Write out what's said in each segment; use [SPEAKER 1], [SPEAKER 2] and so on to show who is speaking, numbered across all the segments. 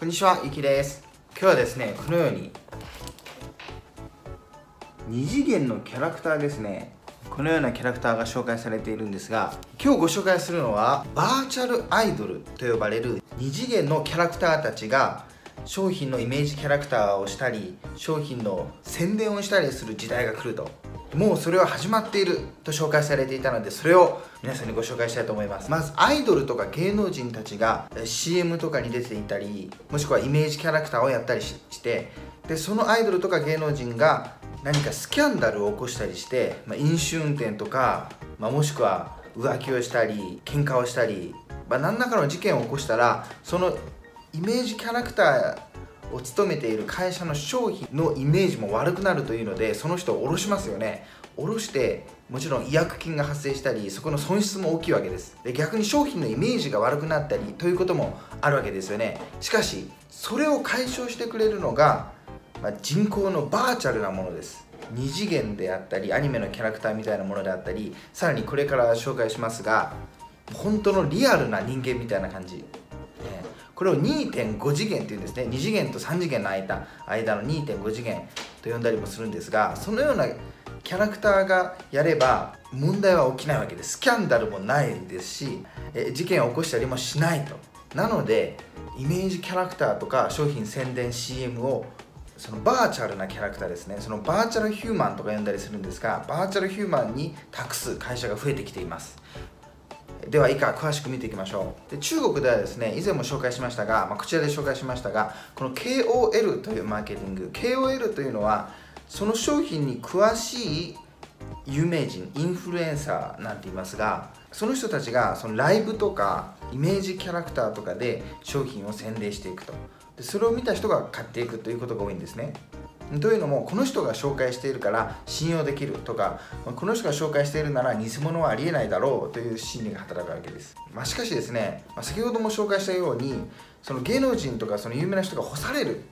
[SPEAKER 1] こんにちは、ゆきです。今日はですね、このように二次元のキャラクターですね。このようなキャラクターが紹介されているんですが今日ご紹介するのはバーチャルアイドルと呼ばれる二次元のキャラクターたちが商品のイメージキャラクターをしたり商品の宣伝をしたりする時代が来ると。もうそれは始まっていると紹介されていたのでそれを皆さんにご紹介したいと思います。まずアイドルとか芸能人たちが CM とかに出ていたりもしくはイメージキャラクターをやったりしてでそのアイドルとか芸能人が何かスキャンダルを起こしたりして、まあ、飲酒運転とか、まあ、もしくは浮気をしたり喧嘩をしたり、まあ、何らかの事件を起こしたらそのイメージキャラクターを務めている会社の商品のイメージも悪くなるというのでその人を下ろしますよね。下ろしてもちろん違約金が発生したりそこの損失も大きいわけです。で逆に商品のイメージが悪くなったりということもあるわけですよね。しかしそれを解消してくれるのが、まあ、人工のバーチャルなものです。2次元であったりアニメのキャラクターみたいなものであったりさらにこれから紹介しますが本当のリアルな人間みたいな感じ。これを2.5次元っていうんですね。2次元と3次元の間間の2.5次元と呼んだりもするんですがそのようなキャラクターがやれば問題は起きないわけです。スキャンダルもないですしえ事件を起こしたりもしないと。なのでイメージキャラクターとか商品宣伝 CM をそのバーチャルなキャラクターですね。そのバーチャルヒューマンとか呼んだりするんですがバーチャルヒューマンに託す会社が増えてきています。では以下詳しく見ていきましょう。で中国ではですね以前も紹介しましたが、まあ、こちらで紹介しましたがこの KOL というマーケティング。KOL というのはその商品に詳しい有名人インフルエンサーなんて言いますがその人たちがそのライブとかイメージキャラクターとかで商品を宣伝していくと。でそれを見た人が買っていくということが多いんですね。というのもこの人が紹介しているから信用できるとかこの人が紹介しているなら偽物はありえないだろうという心理が働くわけです、まあ、しかしですね、まあ、先ほども紹介したようにその芸能人とかその有名な人が干される。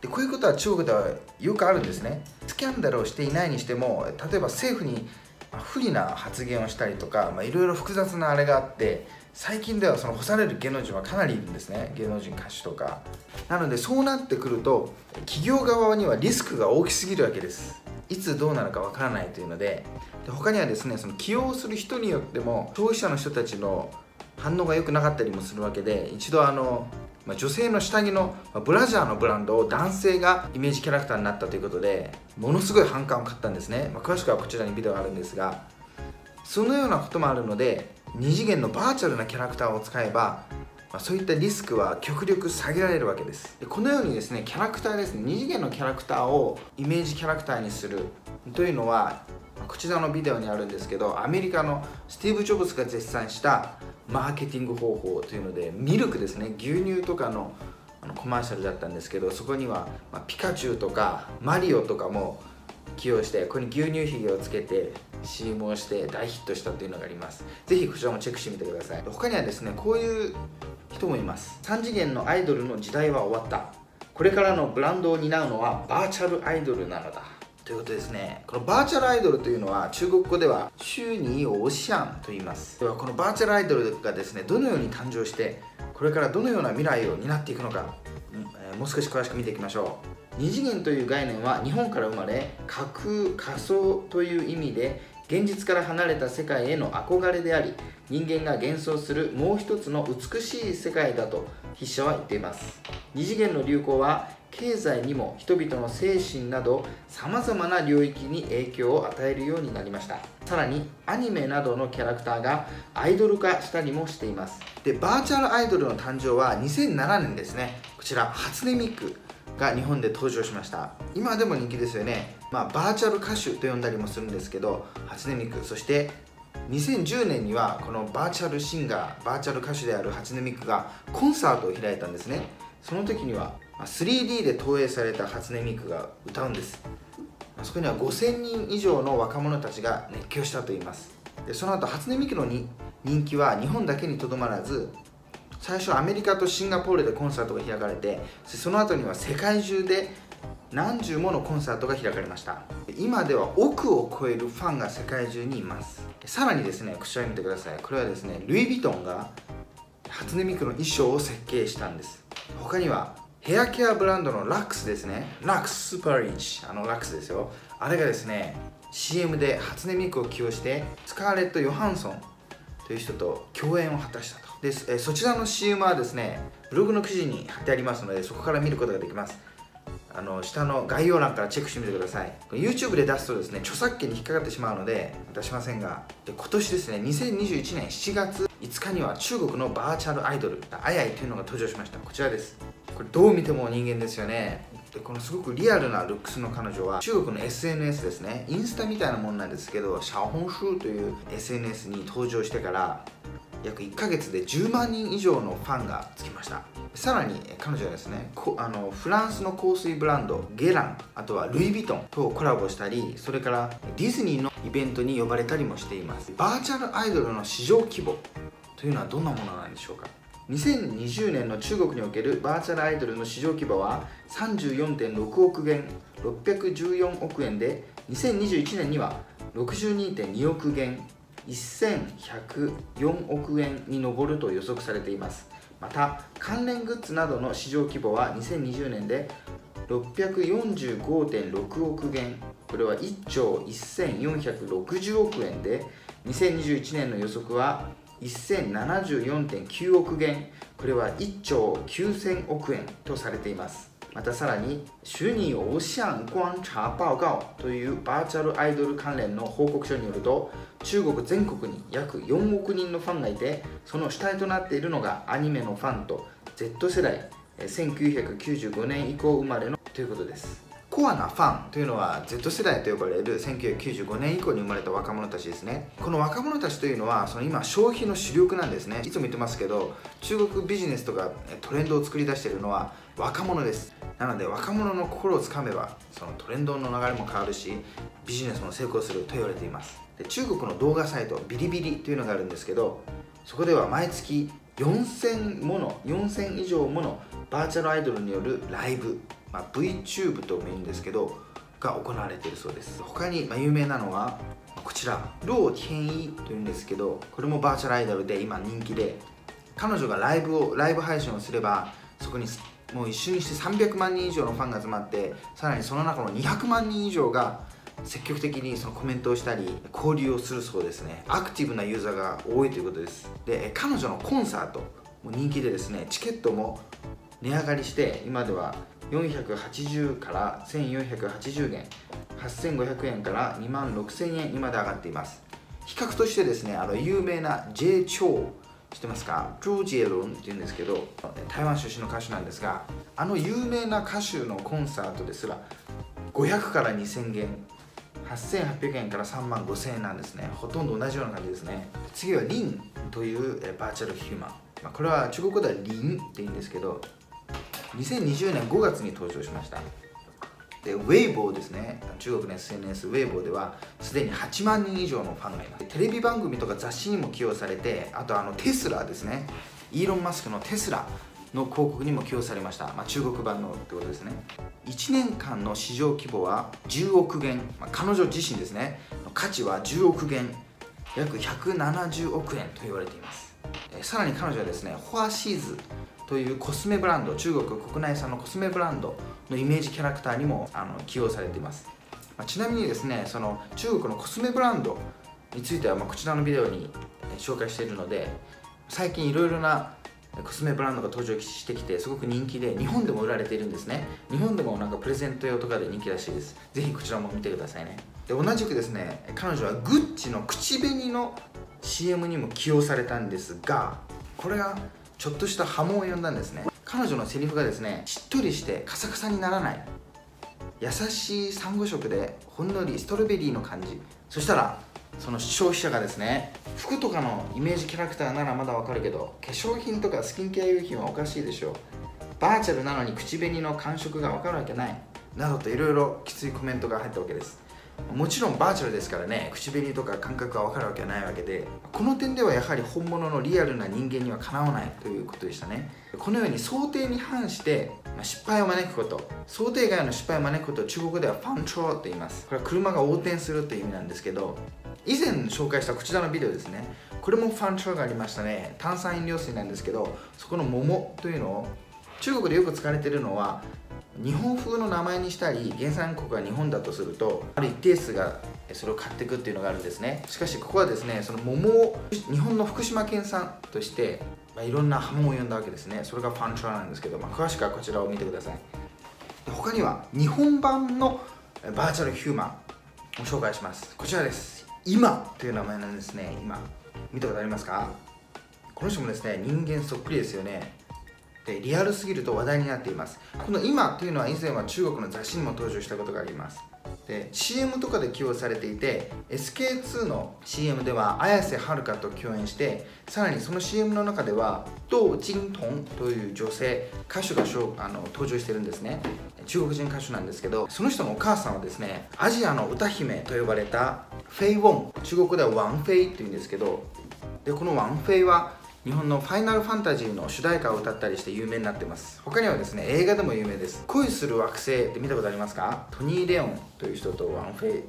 [SPEAKER 1] でこういうことは中国ではよくあるんですね。スキャンダルをしていないにしても例えば政府に不利な発言をしたりとかいろいろ複雑なあれがあって最近ではその干される芸能人はかなりいるんですね。芸能人歌手とか。なのでそうなってくると企業側にはリスクが大きすぎるわけです。いつどうなるかわからないというので。で他にはですねその起用する人によっても消費者の人たちの反応が良くなかったりもするわけで一度あのま、女性の下着のブラジャーのブランドを男性がイメージキャラクターになったということでものすごい反感を買ったんですね、まあ、詳しくはこちらにビデオがあるんですがそのようなこともあるので2次元のバーチャルなキャラクターを使えば、まあ、そういったリスクは極力下げられるわけです。でこのようにですねキャラクターですね2次元のキャラクターをイメージキャラクターにするというのはこちらのビデオにあるんですけどアメリカのスティーブ・ジョブズが絶賛したマーケティング方法というのでミルクですね牛乳とかのあのコマーシャルだったんですけどそこには、ま、ピカチュウとかマリオとかも起用してここに牛乳ひげをつけて CM をして大ヒットしたというのがあります。ぜひこちらもチェックしてみてください。他にはですねこういう人もいます。3次元のアイドルの時代は終わった。これからのブランドを担うのはバーチャルアイドルなのだ。ということですね。このバーチャルアイドルというのは中国語では虚擬偶像と言います。ではこのバーチャルアイドルがですねどのように誕生してこれからどのような未来を担っていくのか、もう少し詳しく見ていきましょう。二次元という概念は日本から生まれ架空仮想という意味で現実から離れた世界への憧れであり人間が幻想するもう一つの美しい世界だと筆者は言っています。二次元の流行は経済にも人々の精神などさまざまな領域に影響を与えるようになりました。さらにアニメなどのキャラクターがアイドル化したりもしています。でバーチャルアイドルの誕生は2007年ですね。こちら初音ミク。が日本で登場しました。今でも人気ですよね、まあ、バーチャル歌手と呼んだりもするんですけど初音ミクそして2010年にはこのバーチャルシンガーバーチャル歌手である初音ミクがコンサートを開いたんですね。その時には 3D で投影された初音ミクが歌うんです。そこには5000人以上の若者たちが熱狂したといいます。でその後初音ミクの人気は日本だけにとどまらず最初アメリカとシンガポールでコンサートが開かれてその後には世界中で何十ものコンサートが開かれました。今では億を超えるファンが世界中にいます。さらにですねこちら見てください。これはですねルイ・ヴィトンが初音ミクの衣装を設計したんです。他にはヘアケアブランドのラックスですね。ラックススーパーリーチ。あのラックスですよ。あれがですね CM で初音ミクを起用してスカーレット・ヨハンソンという人と共演を果たしたと。でそちらの CM はですねブログの記事に貼ってありますのでそこから見ることができます。あの下の概要欄からチェックしてみてください。YouTube で出すとですね著作権に引っかかってしまうので出しませんがで今年ですね2021年7月5日には中国のバーチャルアイドルアヤイというのが登場しました。こちらです。これどう見ても人間ですよね。でこのすごくリアルなルックスの彼女は中国の SNS ですね。インスタみたいなもんなんですけどシャホンシューという SNS に登場してから約1ヶ月で10万人以上のファンがつきました。さらに彼女はですねあのフランスの香水ブランドゲランあとはルイ・ヴィトンとコラボしたりそれからディズニーのイベントに呼ばれたりもしています。バーチャルアイドルの市場規模というのはどんなものなんでしょうか？2020年の中国におけるバーチャルアイドルの市場規模は34.6億元614億円で2021年には62.2億元1104億円に上ると予測されています。また関連グッズなどの市場規模は2020年で645.6億元これは1兆1460億円で2021年の予測は1074.9億元。これは1兆9000億円とされています。またさらに虚擬偶像观察報告というバーチャルアイドル関連の報告書によると中国全国に約4億人のファンがいてその主体となっているのがアニメのファンと Z 世代1995年以降生まれのということです。コアなファンというのは Z 世代と呼ばれる1995年以降に生まれた若者たちですね。この若者たちというのはその今消費の主力なんですね。いつも言ってますけど中国ビジネスとかトレンドを作り出しているのは若者です。なので若者の心をつかめばそのトレンドの流れも変わるしビジネスも成功すると言われています。で中国の動画サイトビリビリというのがあるんですけどそこでは毎月4000もの4000以上ものバーチャルアイドルによるライブ、まあ、VTube とも言うんですけどが行われているそうです。他に、ま、有名なのはこちらロー・ティンイというんですけどこれもバーチャルアイドルで今人気で彼女がライブをライブ配信をすればそこにもう一瞬にして300万人以上のファンが集まってさらにその中の200万人以上が積極的にそのコメントをしたり交流をするそうですね。アクティブなユーザーが多いということです。で彼女のコンサートも人気でですねチケットも値上がりして今では480から1480元8500円から2万6000円にまで上がっています。比較としてですねあの有名な J 超知ってますか？ジョージエロンっていうんですけど台湾出身の歌手なんですがあの有名な歌手のコンサートですら500から2000元8800円から3万5000円なんですね。ほとんど同じような感じですね。次はリンというバーチャルヒューマン、まあ、これは中国語ではリンって言うんですけど2020年5月に登場しました。でウェイボーですね。中国の SNS ウェイボーではすでに8万人以上のファンがいます。テレビ番組とか雑誌にも起用されてあとあのテスラですね。イーロン・マスクのテスラの広告にも起用されました、まあ、中国版のってことですね。1年間の市場規模は10億元、まあ、彼女自身ですね。価値は10億元。約170億円と言われています。さらに彼女はですねフォアシーズというコスメブランド中国国内産のコスメブランドのイメージキャラクターにもあの起用されています、まあ、ちなみにですねその中国のコスメブランドについては、まあ、こちらのビデオに紹介しているので最近いろいろなコスメブランドが登場してきてすごく人気で日本でも売られているんですね。日本でもなんかプレゼント用とかで人気らしいです。ぜひこちらも見てくださいね。で同じくですね彼女はグッチの口紅の CM にも起用されたんですがこれがちょっとした波紋を呼んだんですね。彼女のセリフがですねしっとりしてカサカサにならない。優しいサンゴ色でほんのりストロベリーの感じ。そしたらその消費者がですね服とかのイメージキャラクターならまだわかるけど化粧品とかスキンケア用品はおかしいでしょう。バーチャルなのに口紅の感触がわかるわけない。などといろいろきついコメントが入ったわけです。もちろんバーチャルですからね口紅とか感覚が分かるわけはないわけでこの点ではやはり本物のリアルな人間にはかなわないということでしたね。このように想定に反して失敗を招くこと想定外の失敗を招くことを中国ではファンチョーと言います。これは車が横転するという意味なんですけど以前紹介したこちらのビデオですね。これもファンチョーがありましたね。炭酸飲料水なんですけどそこの桃というのを中国でよく使われているのは日本風の名前にしたり原産国が日本だとするとある一定数がそれを買っていくっていうのがあるんですね。しかしここはですねその桃を日本の福島県産として、まあ、いろんな波紋を呼んだわけですね。それがファンチュラなんですけど、まあ、詳しくはこちらを見てください。他には日本版のバーチャルヒューマンを紹介します。こちらです。今という名前なんですね今。見たことありますか？この人もですね人間そっくりですよね。でリアルすぎると話題になっています。この今というのは以前は中国の雑誌にも登場したことがあります。で CM とかで起用されていて SK2 の CM では綾瀬はるかと共演してさらにその CM の中ではド・ジントンという女性歌手があの登場してるんですね。中国人歌手なんですけどその人のお母さんはですねアジアの歌姫と呼ばれたフェイ・ウォン。中国ではワン・フェイっていうんですけどでこのワン・フェイは日本の「ファイナルファンタジー」の主題歌を歌ったりして有名になってます。他にはですね映画でも有名です。恋する惑星って見たことありますか？トニー・レオンという人とワンフェイ。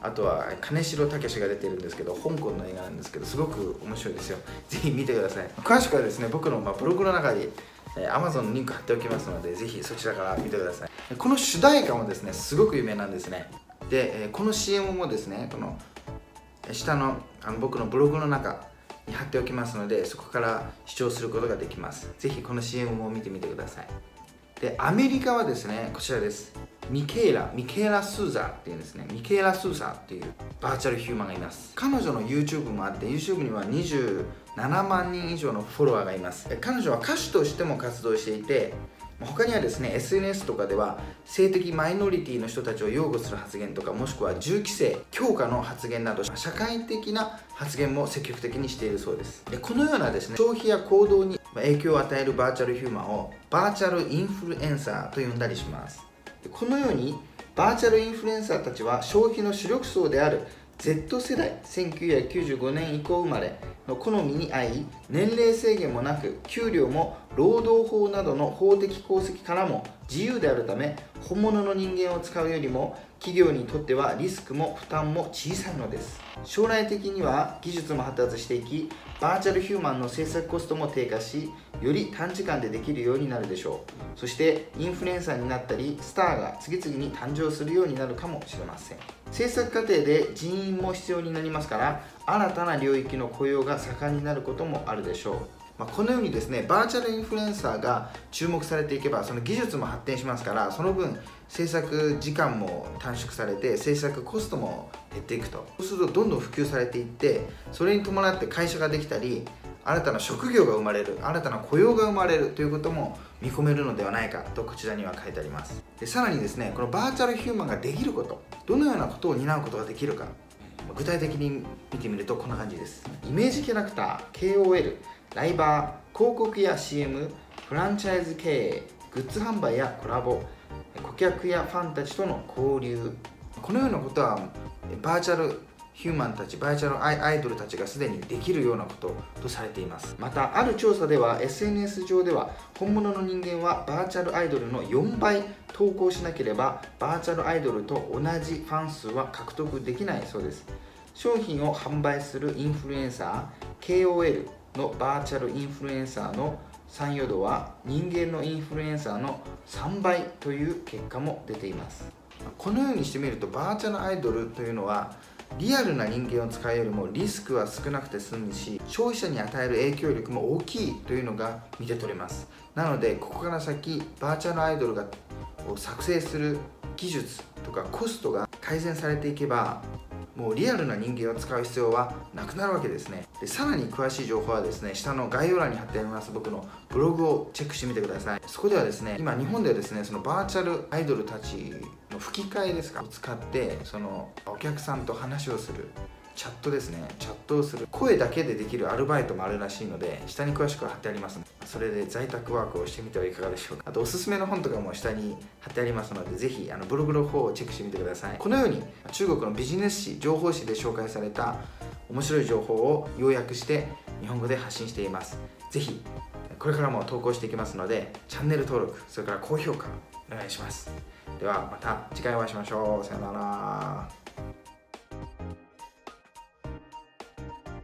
[SPEAKER 1] あとは金城武が出てるんですけど香港の映画なんですけどすごく面白いですよ。ぜひ見てください。詳しくはですね僕のまブログの中に Amazon のリンク貼っておきますのでぜひそちらから見てください。この主題歌もですねすごく有名なんですね。でこの CM もですねこの下のあの僕のブログの中貼っておきますのでそこから視聴することができます。ぜひこの CM も見てみてください。でアメリカはですねこちらです。ミケーラミケーラ・スーザーっていうんですね。ミケーラ・スーザーっていうバーチャルヒューマンがいます。彼女の YouTube もあって YouTube には27万人以上のフォロワーがいます。彼女は歌手としても活動していて他にはですね SNS とかでは性的マイノリティの人たちを擁護する発言とかもしくは銃規制強化の発言など社会的な発言も積極的にしているそうです。でこのようなですね消費や行動に影響を与えるバーチャルヒューマンをバーチャルインフルエンサーと呼んだりします。でこのようにバーチャルインフルエンサーたちは消費の主力層である Z 世代1995年以降生まれの好みに合い年齢制限もなく給料も労働法などの法的功績からも自由であるため本物の人間を使うよりも企業にとってはリスクも負担も小さいのです。将来的には技術も発達していきバーチャルヒューマンの制作コストも低下しより短時間でできるようになるでしょう。そしてインフルエンサーになったりスターが次々に誕生するようになるかもしれません。制作過程で人員も必要になりますから新たな領域の雇用が盛んになることもあるでしょう。まあ、このようにですねバーチャルインフルエンサーが注目されていけばその技術も発展しますからその分制作時間も短縮されて制作コストも減っていくと。そうするとどんどん普及されていってそれに伴って会社ができたり新たな職業が生まれる新たな雇用が生まれるということも見込めるのではないかとこちらには書いてあります。でさらにですねこのバーチャルヒューマンができることどのようなことを担うことができるか具体的に見てみるとこんな感じです。イメージキャラクター KOL ライバー広告や CM フランチャイズ経営グッズ販売やコラボ顧客やファンたちとの交流。このようなことはバーチャルヒューマンたちバーチャルアイドルたちがすでにできるようなこととされています。またある調査では SNS 上では本物の人間はバーチャルアイドルの4倍投稿しなければバーチャルアイドルと同じファン数は獲得できないそうです。商品を販売するインフルエンサー KOL のバーチャルインフルエンサーの参与度は人間のインフルエンサーの3倍という結果も出ています。このようにしてみるとバーチャルアイドルというのはリアルな人間を使うよりもリスクは少なくて済むし消費者に与える影響力も大きいというのが見て取れます。なのでここから先バーチャルアイドルが作成する技術とかコストが改善されていけばもうリアルな人間を使う必要はなくなるわけですね。でさらに詳しい情報はですね下の概要欄に貼ってあります僕のブログをチェックしてみてください。そこではですね今日本ではですねそのバーチャルアイドルたちの吹き替えですか？を使ってそのお客さんと話をする。チャットですね。チャットをする声だけでできるアルバイトもあるらしいので下に詳しく貼ってありますのでそれで在宅ワークをしてみてはいかがでしょうか。あとおすすめの本とかも下に貼ってありますのでぜひあのブログの方をチェックしてみてください。このように中国のビジネス誌情報誌で紹介された面白い情報を要約して日本語で発信しています。ぜひこれからも投稿していきますのでチャンネル登録それから高評価お願いします。ではまた次回お会いしましょう。さよなら。